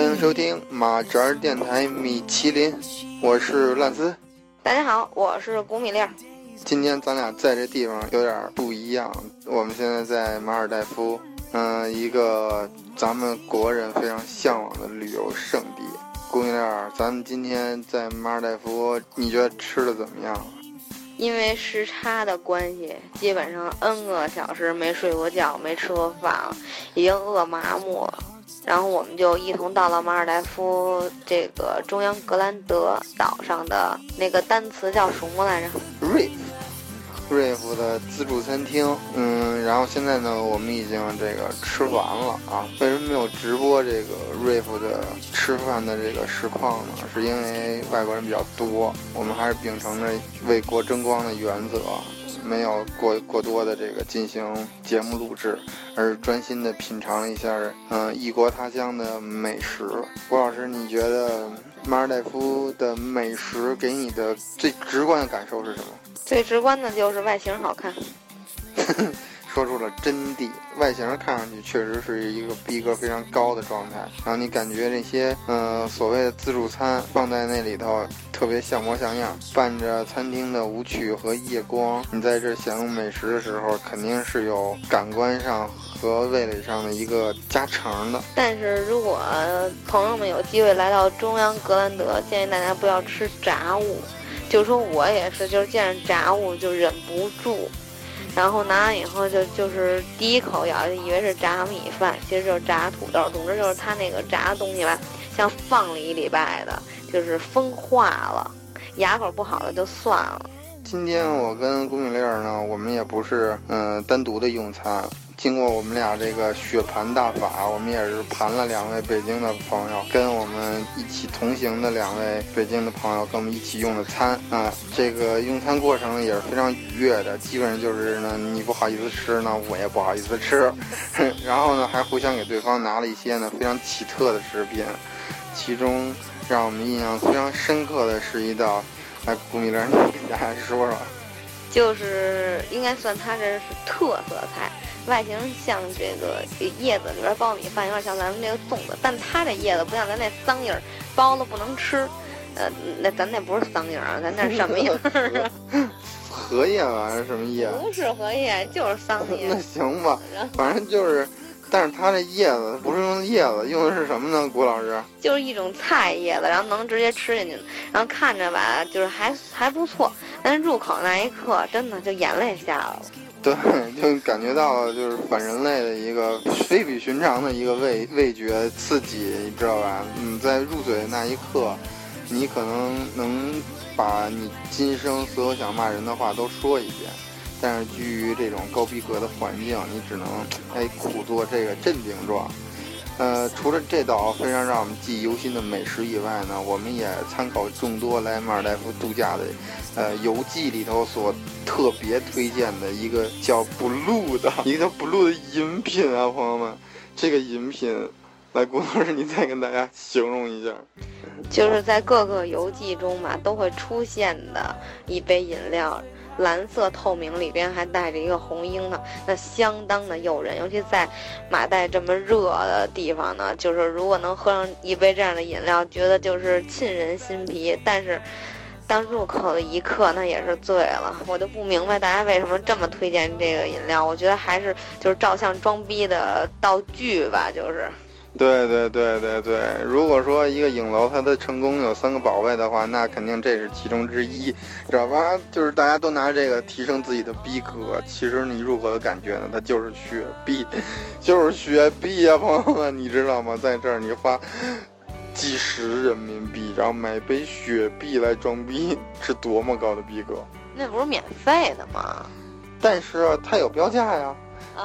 欢迎收听马扎儿电台米其林，我是烂斯。大家好，我是古米粒儿。今天咱俩在这地方有点不一样，我们现在在马尔代夫，嗯、一个咱们国人非常向往的旅游胜地。古米粒儿，咱们今天在马尔代夫，你觉得吃的怎么样？因为时差的关系，基本上 N 个小时没睡过觉，没吃过饭了，已经饿麻木了。然后我们就一同到了马尔代夫这个中央格兰德岛上的那个单词叫什么来着？瑞瑞夫的自助餐厅，嗯，然后现在呢，我们已经这个吃完了啊。为什么没有直播这个瑞夫的吃饭的这个实况呢？是因为外国人比较多，我们还是秉承着为国争光的原则，没有过过多的这个进行节目录制，而是专心的品尝了一下，嗯、异国他乡的美食。郭老师，你觉得马尔代夫的美食给你的最直观的感受是什么？最直观的就是外形好看。说出了真谛。外形看上去确实是一个逼格非常高的状态，然后你感觉这些呃所谓的自助餐放在那里头特别像模像样，伴着餐厅的舞曲和夜光，你在这享用美食的时候，肯定是有感官上和味蕾上的一个加成的。但是如果朋友们有机会来到中央格兰德，建议大家不要吃炸物。就说我也是，就是见着炸物就忍不住，然后拿完以后就就是第一口咬，就以为是炸米饭，其实就是炸土豆。总之就是它那个炸的东西吧，像放了一礼拜的，就是风化了，牙口不好的就算了。今天我跟龚玉丽呢，我们也不是嗯、单独的用餐，经过我们俩这个血盘大法，我们也是盘了两位北京的朋友，跟我们一起同行的两位北京的朋友跟我们一起用的餐啊、这个用餐过程也是非常愉悦的，基本上就是呢你不好意思吃呢，我也不好意思吃，然后呢还互相给对方拿了一些呢非常奇特的食品，其中让我们印象非常深刻的是一道。来，古米粒儿，你给大家说说。就是应该算它这是特色菜，外形像这个叶子里边苞米饭，有点像咱们这个粽子，但它这叶子不像咱那桑叶儿，包了不能吃。呃，那咱那不是桑叶儿啊，咱那是什么叶儿啊？荷叶吧，还是什么叶？不是荷叶，就是桑叶那。行吧，反正就是，但是它这叶子不是用叶子，用的是什么呢？郭老师？就是一种菜叶子，然后能直接吃进去，然后看着吧，就是还还不错，但是入口那一刻，真的就眼泪下来了。对，就感觉到了就是反人类的一个非比寻常的一个味味觉刺激，你知道吧？你，在入嘴的那一刻，你可能能把你今生所有想骂人的话都说一遍，但是基于这种高逼格的环境，你只能哎苦做这个镇定状。呃，除了这道非常让我们记忆犹新的美食以外呢，我们也参考众多来马尔代夫度假的呃游记里头所特别推荐的一个叫 Blue 的一个叫 Blue 的饮品啊，朋友们，这个饮品，来，郭老师你再跟大家形容一下。就是在各个游记中吧，都会出现的一杯饮料，蓝色透明，里边还带着一个红樱桃，那相当的诱人。尤其在马代这么热的地方呢，就是如果能喝上一杯这样的饮料，觉得就是沁人心脾。但是当入口的一刻，那也是醉了。我就不明白大家为什么这么推荐这个饮料。我觉得还是就是照相装逼的道具吧，就是。对对对对对，如果说一个影楼它的成功有三个宝贝的话，那肯定这是其中之一，知道吧？就是大家都拿这个提升自己的逼格，其实你入口的感觉呢，它就是雪碧，就是雪碧呀、朋友们，你知道吗？在这儿你花几十人民币，然后买杯雪碧来装逼，是多么高的逼格！那不是免费的吗？但是它有标价呀。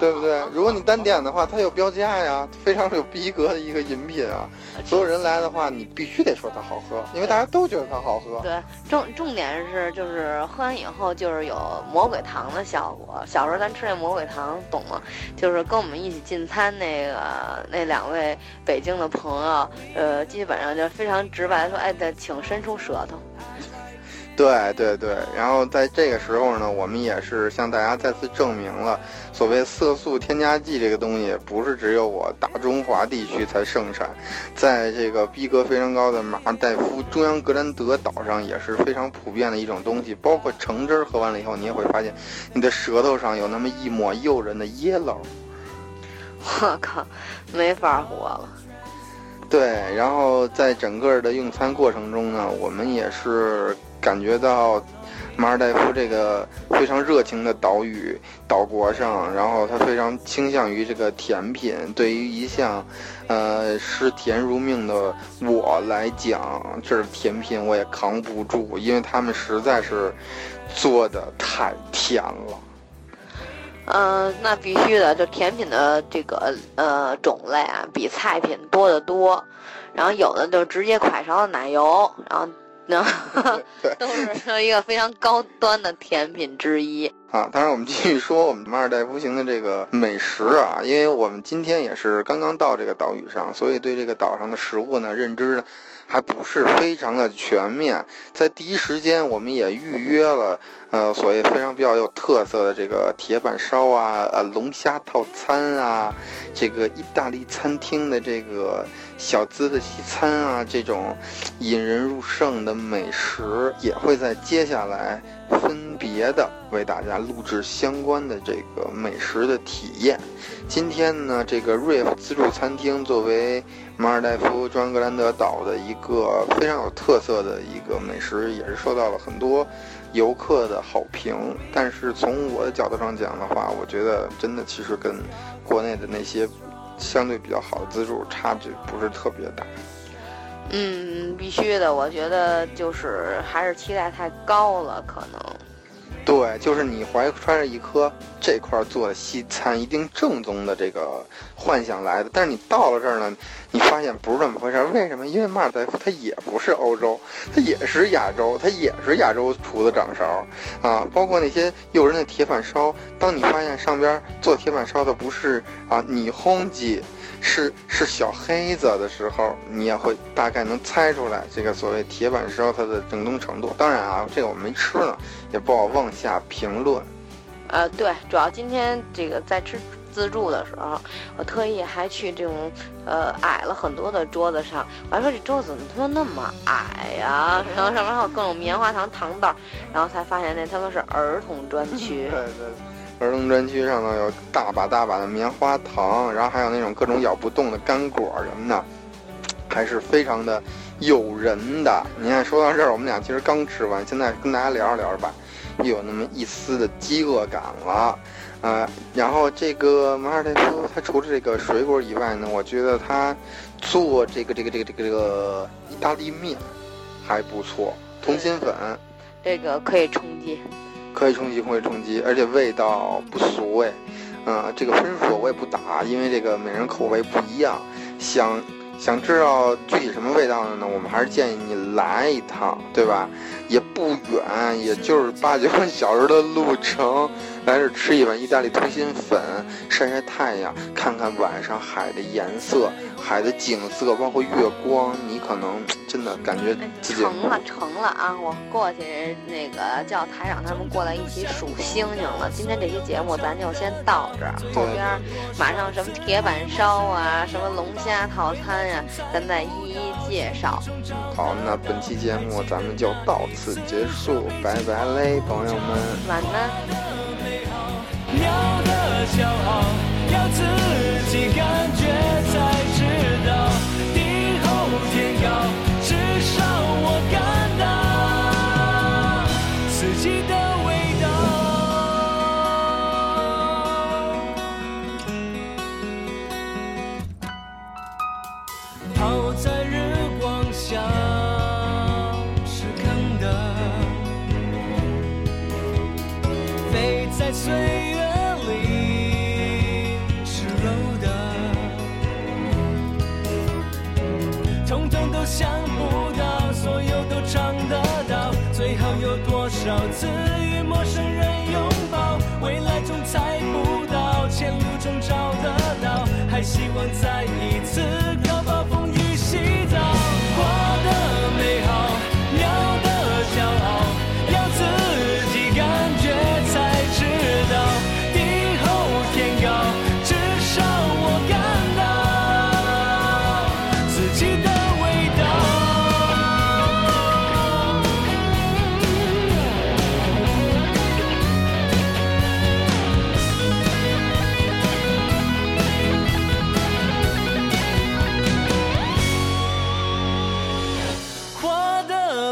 对不对？如果你单点的话，它有标价呀，非常有逼格的一个饮品啊。所有人来的话，你必须得说它好喝，因为大家都觉得它好喝。对，重重点是就是喝完以后就是有魔鬼糖的效果。小时候咱吃那魔鬼糖，懂吗？就是跟我们一起进餐那个那两位北京的朋友，呃，基本上就非常直白地说，哎，得请伸出舌头。对对对，然后在这个时候呢，我们也是向大家再次证明了，所谓色素添加剂这个东西，不是只有我大中华地区才盛产，在这个逼格非常高的马尔代夫中央格兰德岛上也是非常普遍的一种东西。包括橙汁儿喝完了以后，你也会发现，你的舌头上有那么一抹诱人的 yellow。我靠，没法活了。对，然后在整个的用餐过程中呢，我们也是。感觉到马尔代夫这个非常热情的岛屿岛国上，然后他非常倾向于这个甜品。对于一向，呃，视甜如命的我来讲，这甜品我也扛不住，因为他们实在是做的太甜了。嗯，那必须的，就甜品的这个呃种类啊，比菜品多得多。然后有的就直接快勺的奶油，然后。那 都是一个非常高端的甜品之一 啊！当然，我们继续说我们马尔代夫行的这个美食啊，因为我们今天也是刚刚到这个岛屿上，所以对这个岛上的食物呢认知呢还不是非常的全面。在第一时间，我们也预约了呃所谓非常比较有特色的这个铁板烧啊、呃龙虾套餐啊、这个意大利餐厅的这个。小资的西餐啊，这种引人入胜的美食，也会在接下来分别的为大家录制相关的这个美食的体验。今天呢，这个瑞夫自助餐厅作为马尔代夫庄格兰德岛的一个非常有特色的一个美食，也是受到了很多游客的好评。但是从我的角度上讲的话，我觉得真的其实跟国内的那些。相对比较好的自助，差距不是特别大。嗯，必须的，我觉得就是还是期待太高了，可能。对，就是你怀揣着一颗这块做的西餐一定正宗的这个幻想来的，但是你到了这儿呢，你发现不是这么回事儿。为什么？因为马尔代夫它也不是欧洲，它也是亚洲，它也是亚洲厨子掌勺啊。包括那些诱人的铁板烧，当你发现上边做铁板烧的不是啊你轰鸡。是是小黑子的时候，你也会大概能猜出来这个所谓铁板烧它的正宗程度。当然啊，这个我没吃呢，也不好妄下评论。呃，对，主要今天这个在吃自助的时候，我特意还去这种呃矮了很多的桌子上，我还说这桌子怎么他妈那么矮呀？然后上面还有各种棉花糖糖豆，然后才发现那他妈是儿童专区。对对。儿童专区上头有大把大把的棉花糖，然后还有那种各种咬不动的干果什么的，还是非常的诱人的。你看，说到这儿，我们俩其实刚吃完，现在跟大家聊着聊着吧，又有那么一丝的饥饿感了，啊。然后这个马尔代夫，它除了这个水果以外呢，我觉得它做这个这个这个这个这个意大利面还不错，通心粉，这个可以充饥。可以充饥，可以充饥，而且味道不俗味，嗯，这个分数我也不打，因为这个每人口味不一样。想想知道具体什么味道的呢？我们还是建议你来一趟，对吧？也不远，也就是八九个小时的路程。来这吃一碗意大利通心粉，晒晒太阳，看看晚上海的颜色、海的景色，包括月光，你可能真的感觉自己成了成了啊！我过去那个叫台长他们过来一起数星星了。今天这期节目咱就先到这儿，后边马上什么铁板烧啊，什么龙虾套餐呀，咱再一一介绍。好，那本期节目咱们就到此结束，拜拜嘞，朋友们，晚安。要的骄傲，要自己感觉。少次与陌生人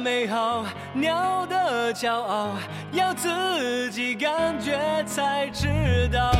美好鸟的骄傲要自己感觉才知道。